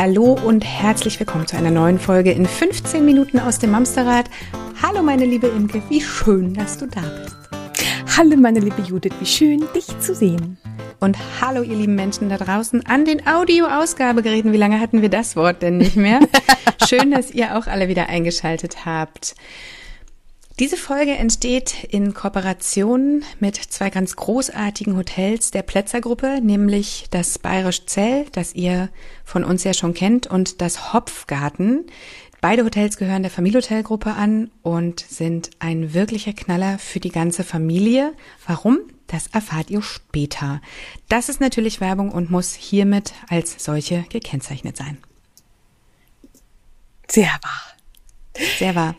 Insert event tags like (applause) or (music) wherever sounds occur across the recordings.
Hallo und herzlich willkommen zu einer neuen Folge in 15 Minuten aus dem Mamsterrad. Hallo meine liebe Imke, wie schön, dass du da bist. Hallo meine liebe Judith, wie schön dich zu sehen. Und hallo ihr lieben Menschen da draußen an den Audioausgabegeräten. Wie lange hatten wir das Wort denn nicht mehr? (laughs) schön, dass ihr auch alle wieder eingeschaltet habt. Diese Folge entsteht in Kooperation mit zwei ganz großartigen Hotels der Plätzergruppe, nämlich das Bayerisch Zell, das ihr von uns ja schon kennt, und das Hopfgarten. Beide Hotels gehören der Familienhotelgruppe an und sind ein wirklicher Knaller für die ganze Familie. Warum? Das erfahrt ihr später. Das ist natürlich Werbung und muss hiermit als solche gekennzeichnet sein. Sehr wahr. Sehr wahr.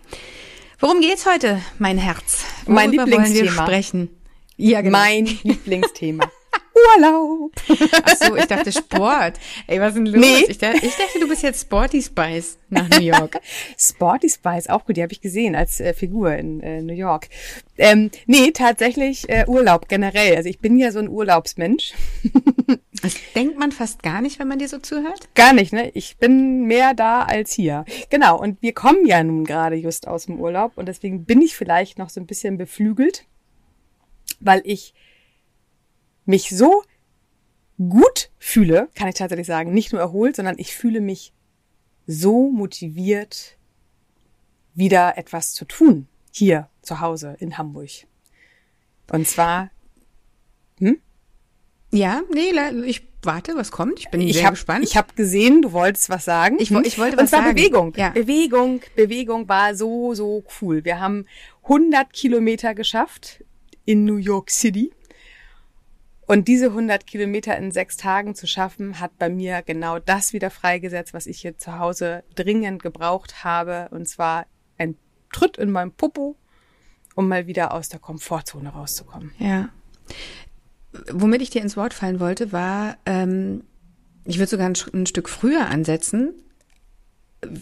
Worum geht's heute, mein Herz? Worüber mein Lieblingsthema. wollen wir sprechen? Ja, genau. Mein (laughs) Lieblingsthema. Urlaub. Ach so, ich dachte Sport. Ey, was ist denn los? Nee. Ich, dachte, ich dachte, du bist jetzt Sporty Spice nach New York. (laughs) Sporty Spice, auch gut, die habe ich gesehen als äh, Figur in äh, New York. Ähm, nee, tatsächlich äh, Urlaub generell. Also ich bin ja so ein Urlaubsmensch. (laughs) Das denkt man fast gar nicht, wenn man dir so zuhört? Gar nicht, ne? Ich bin mehr da als hier. Genau, und wir kommen ja nun gerade just aus dem Urlaub und deswegen bin ich vielleicht noch so ein bisschen beflügelt, weil ich mich so gut fühle, kann ich tatsächlich sagen, nicht nur erholt, sondern ich fühle mich so motiviert, wieder etwas zu tun hier zu Hause in Hamburg. Und zwar, hm? Ja, nee, ich warte, was kommt. Ich bin ich sehr hab, gespannt. Ich habe gesehen, du wolltest was sagen. Ich, ich wollte was Und zwar sagen. Bewegung. Ja. Bewegung, Bewegung war so, so cool. Wir haben 100 Kilometer geschafft in New York City. Und diese 100 Kilometer in sechs Tagen zu schaffen, hat bei mir genau das wieder freigesetzt, was ich hier zu Hause dringend gebraucht habe. Und zwar ein Tritt in meinem Popo, um mal wieder aus der Komfortzone rauszukommen. Ja. Womit ich dir ins Wort fallen wollte, war, ähm, ich würde sogar ein, ein Stück früher ansetzen.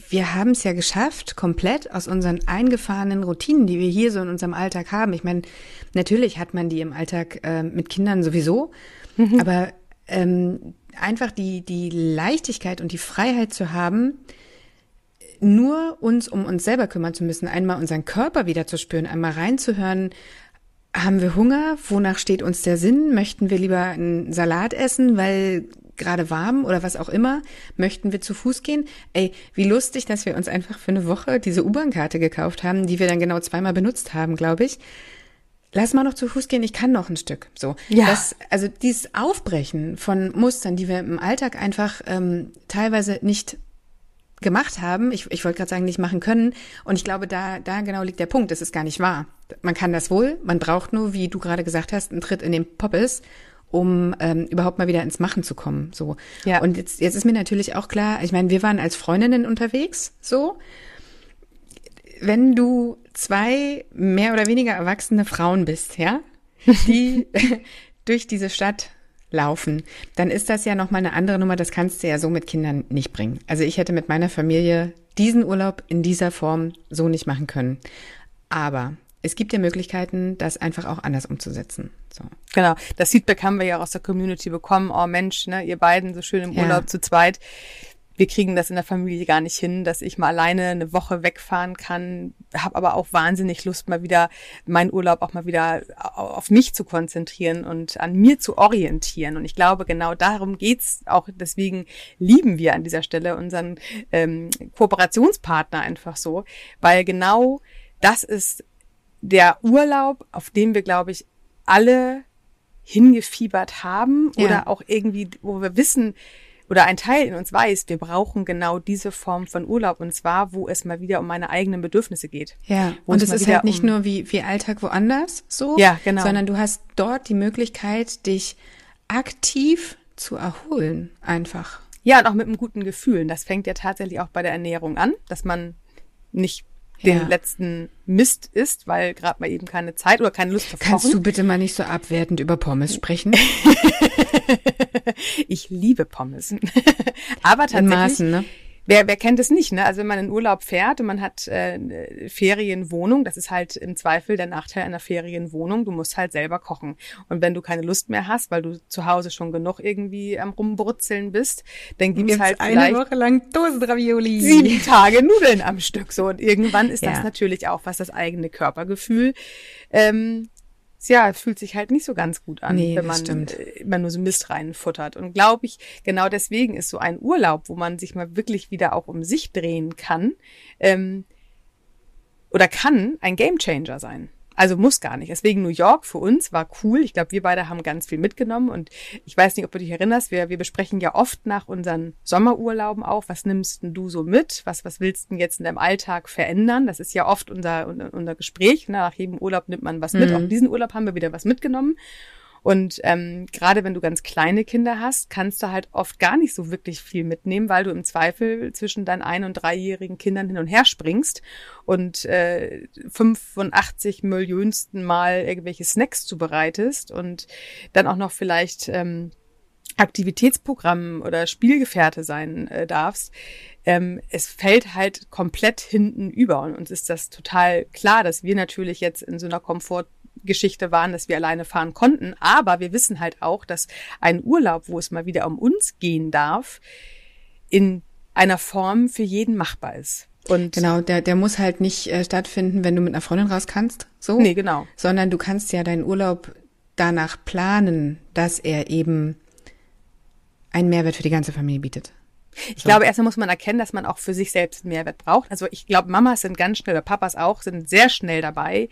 Wir haben es ja geschafft, komplett aus unseren eingefahrenen Routinen, die wir hier so in unserem Alltag haben. Ich meine, natürlich hat man die im Alltag äh, mit Kindern sowieso, mhm. aber ähm, einfach die, die Leichtigkeit und die Freiheit zu haben, nur uns um uns selber kümmern zu müssen, einmal unseren Körper wieder zu spüren, einmal reinzuhören, haben wir Hunger? Wonach steht uns der Sinn? Möchten wir lieber einen Salat essen, weil gerade warm oder was auch immer? Möchten wir zu Fuß gehen? Ey, wie lustig, dass wir uns einfach für eine Woche diese U-Bahn-Karte gekauft haben, die wir dann genau zweimal benutzt haben, glaube ich. Lass mal noch zu Fuß gehen, ich kann noch ein Stück. So. Ja. Das, also dieses Aufbrechen von Mustern, die wir im Alltag einfach ähm, teilweise nicht gemacht haben, ich, ich wollte gerade sagen, nicht machen können. Und ich glaube, da, da genau liegt der Punkt. Das ist gar nicht wahr. Man kann das wohl, man braucht nur, wie du gerade gesagt hast, einen Tritt in den Poppes, um ähm, überhaupt mal wieder ins Machen zu kommen. So. Ja. Und jetzt, jetzt ist mir natürlich auch klar, ich meine, wir waren als Freundinnen unterwegs, so. Wenn du zwei mehr oder weniger erwachsene Frauen bist, ja, die (laughs) durch diese Stadt laufen, dann ist das ja nochmal eine andere Nummer. Das kannst du ja so mit Kindern nicht bringen. Also ich hätte mit meiner Familie diesen Urlaub in dieser Form so nicht machen können. Aber es gibt ja Möglichkeiten, das einfach auch anders umzusetzen. So. Genau. Das Feedback haben wir ja auch aus der Community bekommen. Oh Mensch, ne, ihr beiden so schön im Urlaub ja. zu zweit wir kriegen das in der Familie gar nicht hin, dass ich mal alleine eine Woche wegfahren kann, habe aber auch wahnsinnig Lust, mal wieder meinen Urlaub auch mal wieder auf mich zu konzentrieren und an mir zu orientieren. Und ich glaube, genau darum geht's auch. Deswegen lieben wir an dieser Stelle unseren ähm, Kooperationspartner einfach so, weil genau das ist der Urlaub, auf dem wir, glaube ich, alle hingefiebert haben ja. oder auch irgendwie, wo wir wissen, oder ein Teil in uns weiß, wir brauchen genau diese Form von Urlaub und zwar, wo es mal wieder um meine eigenen Bedürfnisse geht. Ja, und es ist halt nicht um nur wie, wie Alltag woanders so, ja, genau. sondern du hast dort die Möglichkeit, dich aktiv zu erholen, einfach. Ja, und auch mit einem guten Gefühl. Das fängt ja tatsächlich auch bei der Ernährung an, dass man nicht den ja. letzten Mist isst, weil gerade mal eben keine Zeit oder keine Lust auf Kannst du bitte mal nicht so abwertend über Pommes sprechen? (laughs) ich liebe Pommes. (laughs) Aber tatsächlich Maßen, ne? Wer, wer kennt es nicht, ne? Also wenn man in Urlaub fährt und man hat äh, Ferienwohnung, das ist halt im Zweifel der Nachteil einer Ferienwohnung, du musst halt selber kochen. Und wenn du keine Lust mehr hast, weil du zu Hause schon genug irgendwie am Rumbrutzeln bist, dann gibt's, gibt's halt eine Woche lang Dosenravioli. Sieben Tage Nudeln am Stück. So und irgendwann ist ja. das natürlich auch, was das eigene Körpergefühl ähm, ja, es fühlt sich halt nicht so ganz gut an, nee, wenn man stimmt. Äh, immer nur so Mist reinfuttert. Und glaube ich, genau deswegen ist so ein Urlaub, wo man sich mal wirklich wieder auch um sich drehen kann, ähm, oder kann ein Gamechanger sein. Also muss gar nicht. Deswegen New York für uns war cool. Ich glaube, wir beide haben ganz viel mitgenommen. Und ich weiß nicht, ob du dich erinnerst, wir, wir besprechen ja oft nach unseren Sommerurlauben auch, was nimmst denn du so mit? Was, was willst du denn jetzt in deinem Alltag verändern? Das ist ja oft unser, unser Gespräch. Nach jedem Urlaub nimmt man was mit. Mhm. Auch diesen Urlaub haben wir wieder was mitgenommen. Und ähm, gerade wenn du ganz kleine Kinder hast, kannst du halt oft gar nicht so wirklich viel mitnehmen, weil du im Zweifel zwischen deinen ein- und dreijährigen Kindern hin und her springst und äh, 85 Millionsten Mal irgendwelche Snacks zubereitest und dann auch noch vielleicht ähm, Aktivitätsprogramm oder Spielgefährte sein äh, darfst, ähm, es fällt halt komplett hinten über. Und uns ist das total klar, dass wir natürlich jetzt in so einer Komfort Geschichte waren, dass wir alleine fahren konnten. Aber wir wissen halt auch, dass ein Urlaub, wo es mal wieder um uns gehen darf, in einer Form für jeden machbar ist. Und genau, der, der muss halt nicht äh, stattfinden, wenn du mit einer Freundin raus kannst, so. Nee, genau. Sondern du kannst ja deinen Urlaub danach planen, dass er eben einen Mehrwert für die ganze Familie bietet. Ich so. glaube, erstmal muss man erkennen, dass man auch für sich selbst einen Mehrwert braucht. Also ich glaube, Mamas sind ganz schnell, oder Papas auch, sind sehr schnell dabei,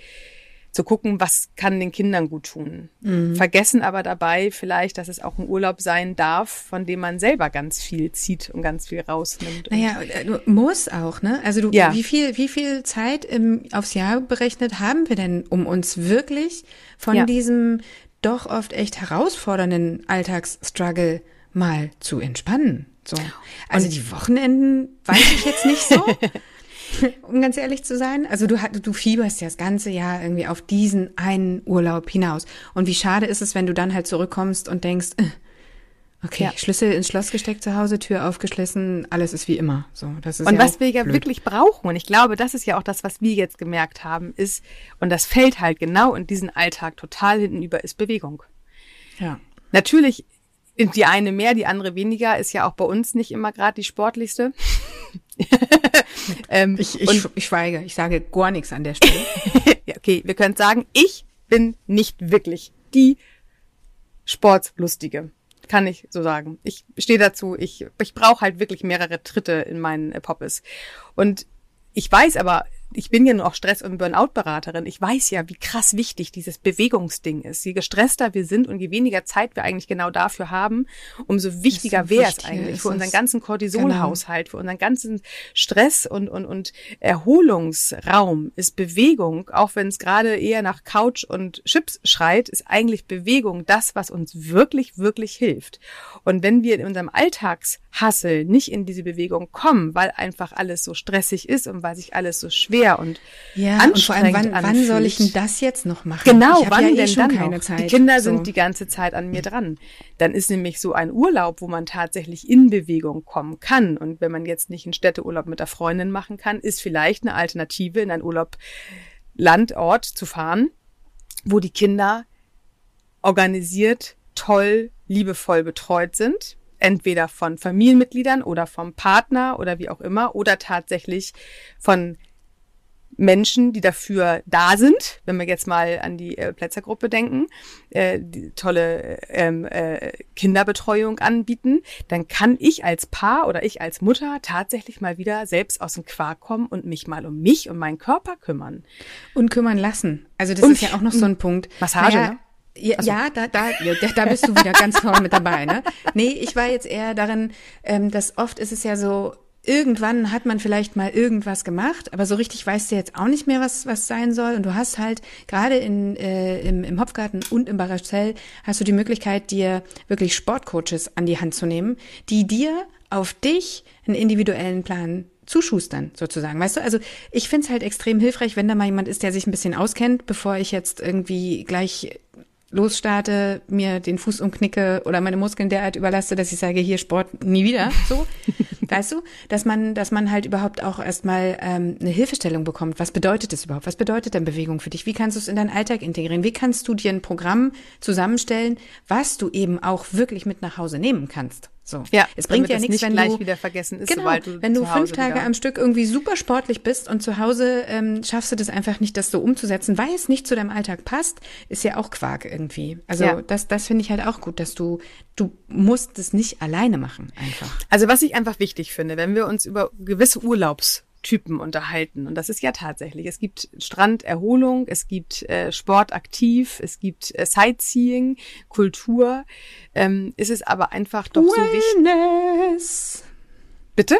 zu gucken, was kann den Kindern gut tun. Mhm. Vergessen aber dabei vielleicht, dass es auch ein Urlaub sein darf, von dem man selber ganz viel zieht und ganz viel rausnimmt. Naja, äh, muss auch, ne? Also du, ja. wie viel, wie viel Zeit im, aufs Jahr berechnet haben wir denn, um uns wirklich von ja. diesem doch oft echt herausfordernden Alltagsstruggle mal zu entspannen? So. Also und die Wochenenden weiß ich jetzt nicht so. (laughs) (laughs) um ganz ehrlich zu sein. Also du, du fieberst ja das ganze Jahr irgendwie auf diesen einen Urlaub hinaus. Und wie schade ist es, wenn du dann halt zurückkommst und denkst, äh, okay, ja. Schlüssel ins Schloss gesteckt zu Hause, Tür aufgeschlossen, alles ist wie immer. So, das ist und ja was wir ja blöd. wirklich brauchen, und ich glaube, das ist ja auch das, was wir jetzt gemerkt haben, ist, und das fällt halt genau in diesen Alltag total hintenüber, ist Bewegung. Ja. Natürlich die eine mehr, die andere weniger, ist ja auch bei uns nicht immer gerade die sportlichste. (laughs) (laughs) ähm, ich, ich, ich schweige, ich sage gar nichts an der Stelle. (laughs) ja, okay, wir können sagen, ich bin nicht wirklich die Sportlustige. Kann ich so sagen. Ich stehe dazu, ich, ich brauche halt wirklich mehrere Tritte in meinen Poppes. Und ich weiß aber, ich bin ja nur auch Stress- und Burnout-Beraterin. Ich weiß ja, wie krass wichtig dieses Bewegungsding ist. Je gestresster wir sind und je weniger Zeit wir eigentlich genau dafür haben, umso wichtiger wäre es eigentlich für unseren ganzen Cortisolhaushalt, genau. für unseren ganzen Stress und, und, und Erholungsraum ist Bewegung, auch wenn es gerade eher nach Couch und Chips schreit, ist eigentlich Bewegung das, was uns wirklich, wirklich hilft. Und wenn wir in unserem Alltagshassel nicht in diese Bewegung kommen, weil einfach alles so stressig ist und weil sich alles so schwer schwer und ja, anstrengend und vor allem, wann, wann soll ich denn das jetzt noch machen? Genau, wann ja eh denn dann keine noch? Zeit. Die Kinder so. sind die ganze Zeit an mir dran. Dann ist nämlich so ein Urlaub, wo man tatsächlich in Bewegung kommen kann. Und wenn man jetzt nicht einen Städteurlaub mit der Freundin machen kann, ist vielleicht eine Alternative, in einen Urlaub Landort zu fahren, wo die Kinder organisiert, toll, liebevoll betreut sind entweder von Familienmitgliedern oder vom Partner oder wie auch immer oder tatsächlich von Menschen, die dafür da sind, wenn wir jetzt mal an die äh, Plätzergruppe denken, äh, die tolle ähm, äh, Kinderbetreuung anbieten, dann kann ich als Paar oder ich als Mutter tatsächlich mal wieder selbst aus dem Quark kommen und mich mal um mich und meinen Körper kümmern. Und kümmern lassen. Also das und, ist ja auch noch so ein Punkt. Massage, naja, ne? Ja, also. ja da, da, da bist du wieder ganz vorne mit dabei, ne? Nee, ich war jetzt eher darin, ähm, dass oft ist es ja so, irgendwann hat man vielleicht mal irgendwas gemacht, aber so richtig weißt du jetzt auch nicht mehr, was was sein soll. Und du hast halt gerade in, äh, im, im Hopfgarten und im Baracell hast du die Möglichkeit, dir wirklich Sportcoaches an die Hand zu nehmen, die dir auf dich einen individuellen Plan zuschustern, sozusagen. Weißt du, also ich find's halt extrem hilfreich, wenn da mal jemand ist, der sich ein bisschen auskennt, bevor ich jetzt irgendwie gleich losstarte, mir den Fuß umknicke oder meine Muskeln derart überlaste, dass ich sage, hier Sport nie wieder, so. (laughs) Weißt du, dass man, dass man halt überhaupt auch erstmal ähm, eine Hilfestellung bekommt. Was bedeutet das überhaupt? Was bedeutet denn Bewegung für dich? Wie kannst du es in deinen Alltag integrieren? Wie kannst du dir ein Programm zusammenstellen, was du eben auch wirklich mit nach Hause nehmen kannst? So. Ja, es bringt ja nichts, wenn gleich du wieder vergessen ist, genau, du wenn du fünf Tage wieder- am Stück irgendwie super sportlich bist und zu Hause ähm, schaffst du das einfach nicht, das so umzusetzen, weil es nicht zu deinem Alltag passt, ist ja auch Quark irgendwie. Also Ja. das, das finde ich halt auch gut, dass du du musst es nicht alleine machen einfach. Also was ich einfach wichtig finde, wenn wir uns über gewisse Urlaubstypen unterhalten, und das ist ja tatsächlich, es gibt Stranderholung, es gibt äh, Sport aktiv, es gibt äh, Sightseeing, Kultur, ähm, ist es aber einfach doch so wichtig. Wellness. Bitte?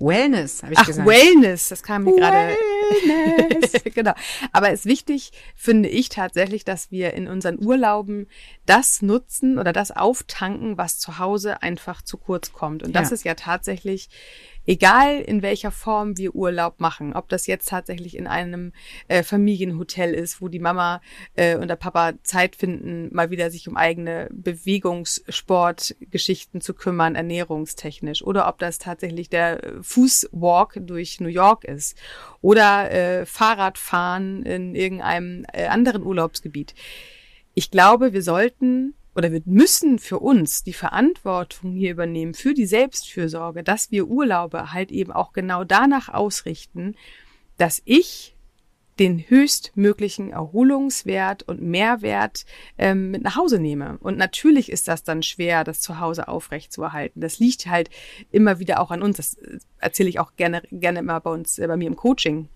Wellness, habe ich Ach, gesagt. Wellness, das kam mir gerade. Wellness. (laughs) genau. Aber es ist wichtig, finde ich tatsächlich, dass wir in unseren Urlauben das nutzen oder das auftanken, was zu Hause einfach zu kurz kommt. Und das Ja. ist ja tatsächlich, egal in welcher Form wir Urlaub machen, ob das jetzt tatsächlich in einem äh, Familienhotel ist, wo die Mama äh, und der Papa Zeit finden, mal wieder sich um eigene Bewegungssportgeschichten zu kümmern, ernährungstechnisch, oder ob das tatsächlich der Fußwalk durch New York ist oder äh, Fahrradfahren in irgendeinem äh, anderen Urlaubsgebiet. Ich glaube, wir sollten oder wir müssen für uns die Verantwortung hier übernehmen, für die Selbstfürsorge, dass wir Urlaube halt eben auch genau danach ausrichten, dass ich den höchstmöglichen Erholungswert und Mehrwert ähm, mit nach Hause nehme. Und natürlich ist das dann schwer, das zu Hause aufrechtzuerhalten. Das liegt halt immer wieder auch an uns. Das äh, erzähle ich auch gerne, gerne immer bei uns, äh, bei mir im Coaching.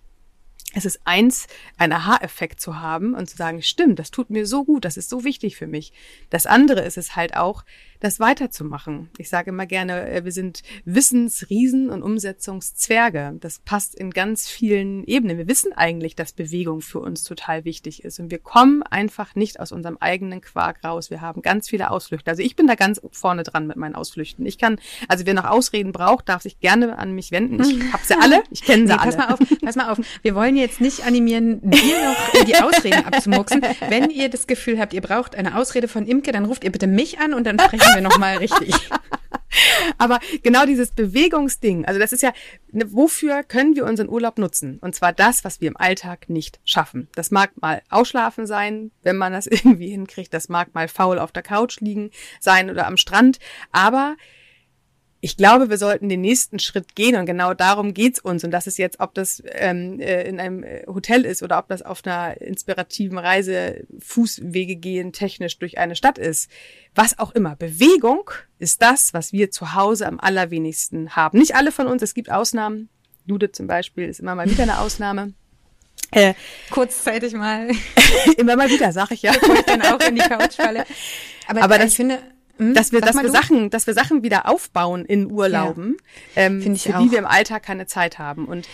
Es ist eins, einen Aha-Effekt zu haben und zu sagen, stimmt, das tut mir so gut, das ist so wichtig für mich. Das andere ist es halt auch, das weiterzumachen. Ich sage immer gerne, äh, wir sind Wissensriesen und Umsetzungszwerge. Das passt in ganz vielen Ebenen. Wir wissen eigentlich, dass Bewegung für uns total wichtig ist und wir kommen einfach nicht aus unserem eigenen Quark raus. Wir haben ganz viele Ausflüchte. Also ich bin da ganz vorne dran mit meinen Ausflüchten. Ich kann, also wer noch Ausreden braucht, darf sich gerne an mich wenden. Ich (laughs) habe sie alle, ich kenne sie Nee, alle. pass mal auf, pass mal auf. Wir wollen jetzt nicht animieren, dir noch die Ausreden abzumuxen. Wenn ihr das Gefühl habt, ihr braucht eine Ausrede von Imke, dann ruft ihr bitte mich an und dann sprechen wir nochmal richtig. (laughs) Aber genau dieses Bewegungsding, also das ist ja, ne, wofür können wir unseren Urlaub nutzen? Und zwar das, was wir im Alltag nicht schaffen. Das mag mal ausschlafen sein, wenn man das (laughs) irgendwie hinkriegt. Das mag mal faul auf der Couch liegen sein oder am Strand. Aber ich glaube, wir sollten den nächsten Schritt gehen und genau darum geht's uns. Und das ist jetzt, ob das ähm, äh, in einem äh, Hotel ist oder ob das auf einer inspirativen Reise Fußwege gehen, technisch durch eine Stadt ist. Was auch immer. Bewegung ist das, was wir zu Hause am allerwenigsten haben. Nicht alle von uns, es gibt Ausnahmen. Judith zum Beispiel ist immer mal wieder eine Ausnahme. (laughs) Äh, Kurzzeitig mal, (laughs) immer mal wieder, sag ich ja. bevor ich dann auch in die Couch falle. (laughs) Aber, Aber das- ich finde, hm, dass wir, dass wir du. Sachen, dass wir Sachen wieder aufbauen in Urlauben, ähm, Finde ich für auch. die wir im Alltag keine Zeit haben. Und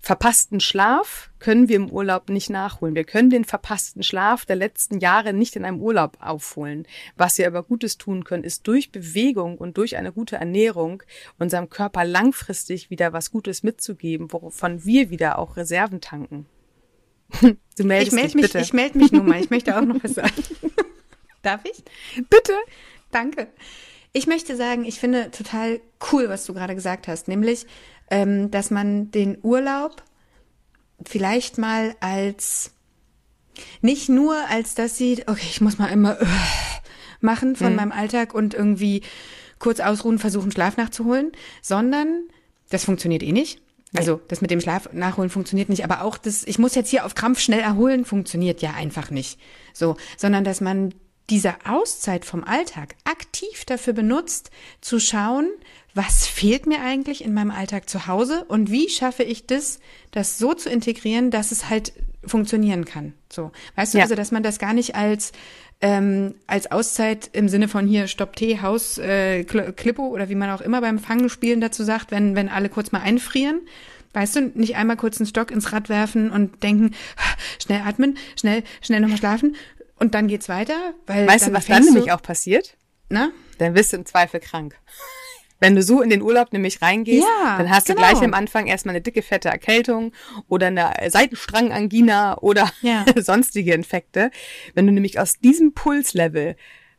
verpassten Schlaf können wir im Urlaub nicht nachholen. Wir können den verpassten Schlaf der letzten Jahre nicht in einem Urlaub aufholen. Was wir aber Gutes tun können, ist durch Bewegung und durch eine gute Ernährung unserem Körper langfristig wieder was Gutes mitzugeben, wovon wir wieder auch Reserven tanken. (laughs) Du meldest Ich melde dich, mich, bitte. ich melde mich nur mal. Ich möchte auch noch (laughs) was sagen. (laughs) Darf ich? bitte. Danke. Ich möchte sagen, ich finde total cool, was du gerade gesagt hast, nämlich, ähm, dass man den Urlaub vielleicht mal als nicht nur als das sieht, okay, ich muss mal immer äh, machen von meinem Alltag und irgendwie kurz ausruhen, versuchen Schlaf nachzuholen, sondern das funktioniert eh nicht. Also das mit dem Schlaf nachholen funktioniert nicht, aber auch das, ich muss jetzt hier auf Krampf schnell erholen, funktioniert ja einfach nicht. So, sondern dass man diese Auszeit vom Alltag aktiv dafür benutzt, zu schauen, was fehlt mir eigentlich in meinem Alltag zu Hause und wie schaffe ich das, das so zu integrieren, dass es halt funktionieren kann. So, weißt du, Ja. also dass man das gar nicht als ähm, als Auszeit im Sinne von hier Stopp Tee, Haus, äh, Kl- Klippo oder wie man auch immer beim Fangenspielen dazu sagt, wenn, wenn alle kurz mal einfrieren. Weißt du, nicht einmal kurz einen Stock ins Rad werfen und denken, schnell atmen, schnell, schnell nochmal schlafen und dann geht's weiter. Weil Weißt du, was dann nämlich du, auch passiert? Na? dann bist du im Zweifel krank. Wenn du so in den Urlaub nämlich reingehst, Ja, dann hast du genau. gleich am Anfang erstmal eine dicke, fette Erkältung oder eine Seitenstrangangina oder Ja. (laughs) sonstige Infekte. Wenn du nämlich aus diesem Pulslevel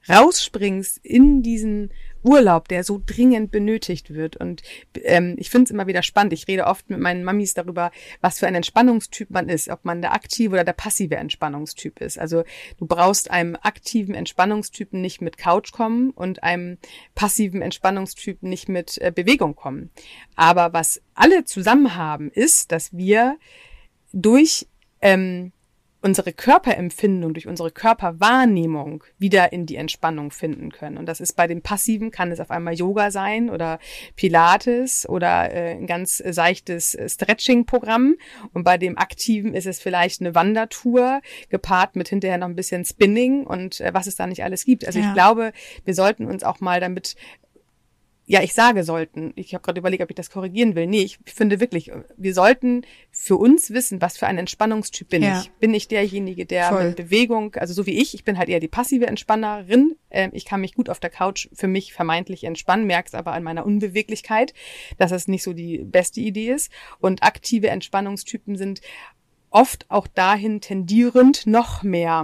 rausspringst in diesen Urlaub, der so dringend benötigt wird. Und ähm, ich finde es immer wieder spannend. Ich rede oft mit meinen Mamis darüber, was für ein Entspannungstyp man ist, ob man der aktive oder der passive Entspannungstyp ist. Also du brauchst einem aktiven Entspannungstypen nicht mit Couch kommen und einem passiven Entspannungstypen nicht mit äh, Bewegung kommen. Aber was alle zusammen haben, ist, dass wir durch ähm, unsere Körperempfindung, durch unsere Körperwahrnehmung wieder in die Entspannung finden können. Und das ist bei dem Passiven, kann es auf einmal Yoga sein oder Pilates oder äh, ein ganz seichtes Stretching-Programm. Und bei dem Aktiven ist es vielleicht eine Wandertour, gepaart mit hinterher noch ein bisschen Spinning und äh, was es da nicht alles gibt. Also ja. ich glaube, wir sollten uns auch mal damit ja, ich sage sollten. Ich habe gerade überlegt, ob ich das korrigieren will. Nee, ich finde wirklich, wir sollten für uns wissen, was für ein Entspannungstyp bin ja. ich. Bin ich derjenige, der Voll. mit Bewegung, also so wie ich, ich bin halt eher die passive Entspannerin. Ähm, ich kann mich gut auf der Couch für mich vermeintlich entspannen, merk's aber an meiner Unbeweglichkeit, dass das nicht so die beste Idee ist. Und aktive Entspannungstypen sind oft auch dahin tendierend, noch mehr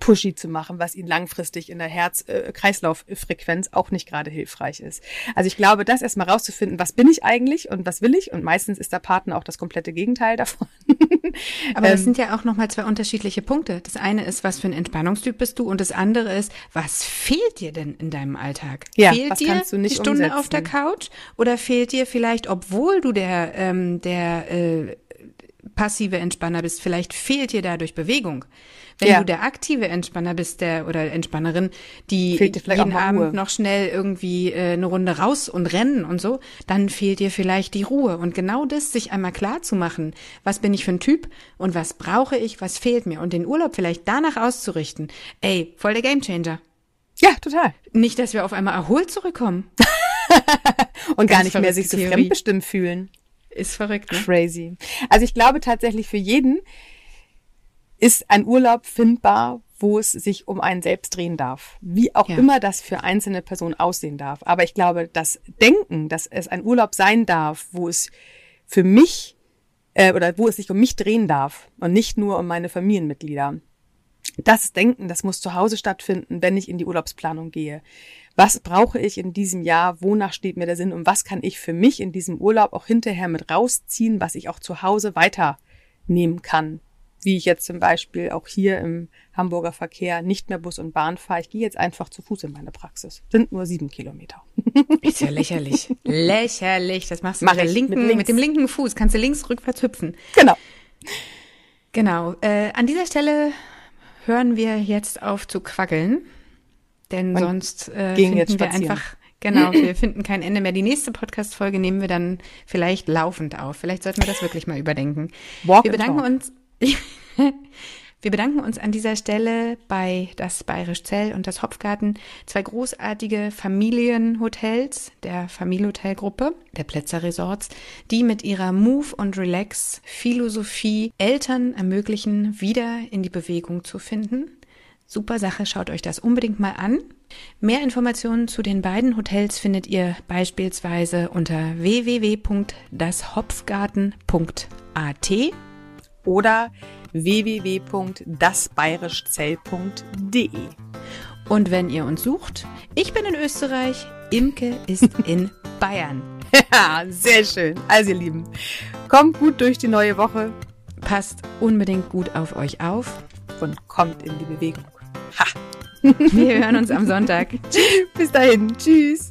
pushy zu machen, was ihnen langfristig in der Herz-Kreislauf-Frequenz auch nicht gerade hilfreich ist. Also ich glaube, das erstmal rauszufinden, was bin ich eigentlich und was will ich? Und meistens ist der Partner auch das komplette Gegenteil davon. (laughs) Aber das ähm, sind ja auch nochmal zwei unterschiedliche Punkte. Das eine ist, was für ein Entspannungstyp bist du? Und das andere ist, was fehlt dir denn in deinem Alltag? Ja, fehlt dir die Stunde umsetzen? auf der Couch? Oder fehlt dir vielleicht, obwohl du der, ähm, der äh, passive Entspanner bist, vielleicht fehlt dir dadurch Bewegung? Wenn ja. du der aktive Entspanner bist, der oder Entspannerin, die jeden Abend Ruhe. noch schnell irgendwie äh, eine Runde raus und rennen und so, dann fehlt dir vielleicht die Ruhe. Und genau das, sich einmal klar zu machen, was bin ich für ein Typ und was brauche ich, was fehlt mir und den Urlaub vielleicht danach auszurichten. Ey, voll der Gamechanger. Ja, total. Nicht, dass wir auf einmal erholt zurückkommen. (laughs) und gar nicht mehr sich so fremdbestimmt fühlen. Ist verrückt, ne? Crazy. Also ich glaube tatsächlich für jeden, ist ein Urlaub findbar, wo es sich um einen selbst drehen darf. Wie auch ja. immer das für einzelne Personen aussehen darf. Aber ich glaube, das Denken, dass es ein Urlaub sein darf, wo es für mich äh, oder wo es sich um mich drehen darf und nicht nur um meine Familienmitglieder. Das Denken, das muss zu Hause stattfinden, wenn ich in die Urlaubsplanung gehe. Was brauche ich in diesem Jahr? Wonach steht mir der Sinn? Und was kann ich für mich in diesem Urlaub auch hinterher mit rausziehen, was ich auch zu Hause weiternehmen kann? wie ich jetzt zum Beispiel auch hier im Hamburger Verkehr nicht mehr Bus und Bahn fahre. Ich gehe jetzt einfach zu Fuß in meine Praxis. Sind nur sieben Kilometer. Ist ja lächerlich. lächerlich. Das machst du Mach mit, linken, mit, mit, dem linken Fuß. Kannst du links rückwärts hüpfen. Genau. Genau. Äh, an dieser Stelle hören wir jetzt auf zu quaggeln. Denn und sonst äh, finden wir einfach Genau, wir (clears throat) finden kein Ende mehr. Die nächste Podcast-Folge nehmen wir dann vielleicht laufend auf. Vielleicht sollten wir das wirklich mal überdenken. Walk wir bedanken uns (laughs) Wir bedanken uns an dieser Stelle bei das Bayerisch Zell und das Hopfgarten, zwei großartige Familienhotels der Familienhotelgruppe, der Plätzer Resorts, die mit ihrer Move und Relax Philosophie Eltern ermöglichen, wieder in die Bewegung zu finden. Super Sache, schaut euch das unbedingt mal an. Mehr Informationen zu den beiden Hotels findet ihr beispielsweise unter www.dashopfgarten.at oder www.dasbayerischzell.de. Und wenn ihr uns sucht, ich bin in Österreich, Imke ist (laughs) in Bayern. Ja, sehr schön. Also ihr Lieben, kommt gut durch die neue Woche. Passt unbedingt gut auf euch auf. Und kommt in die Bewegung. Ha! Wir hören uns am Sonntag. (laughs) Bis dahin. Tschüss.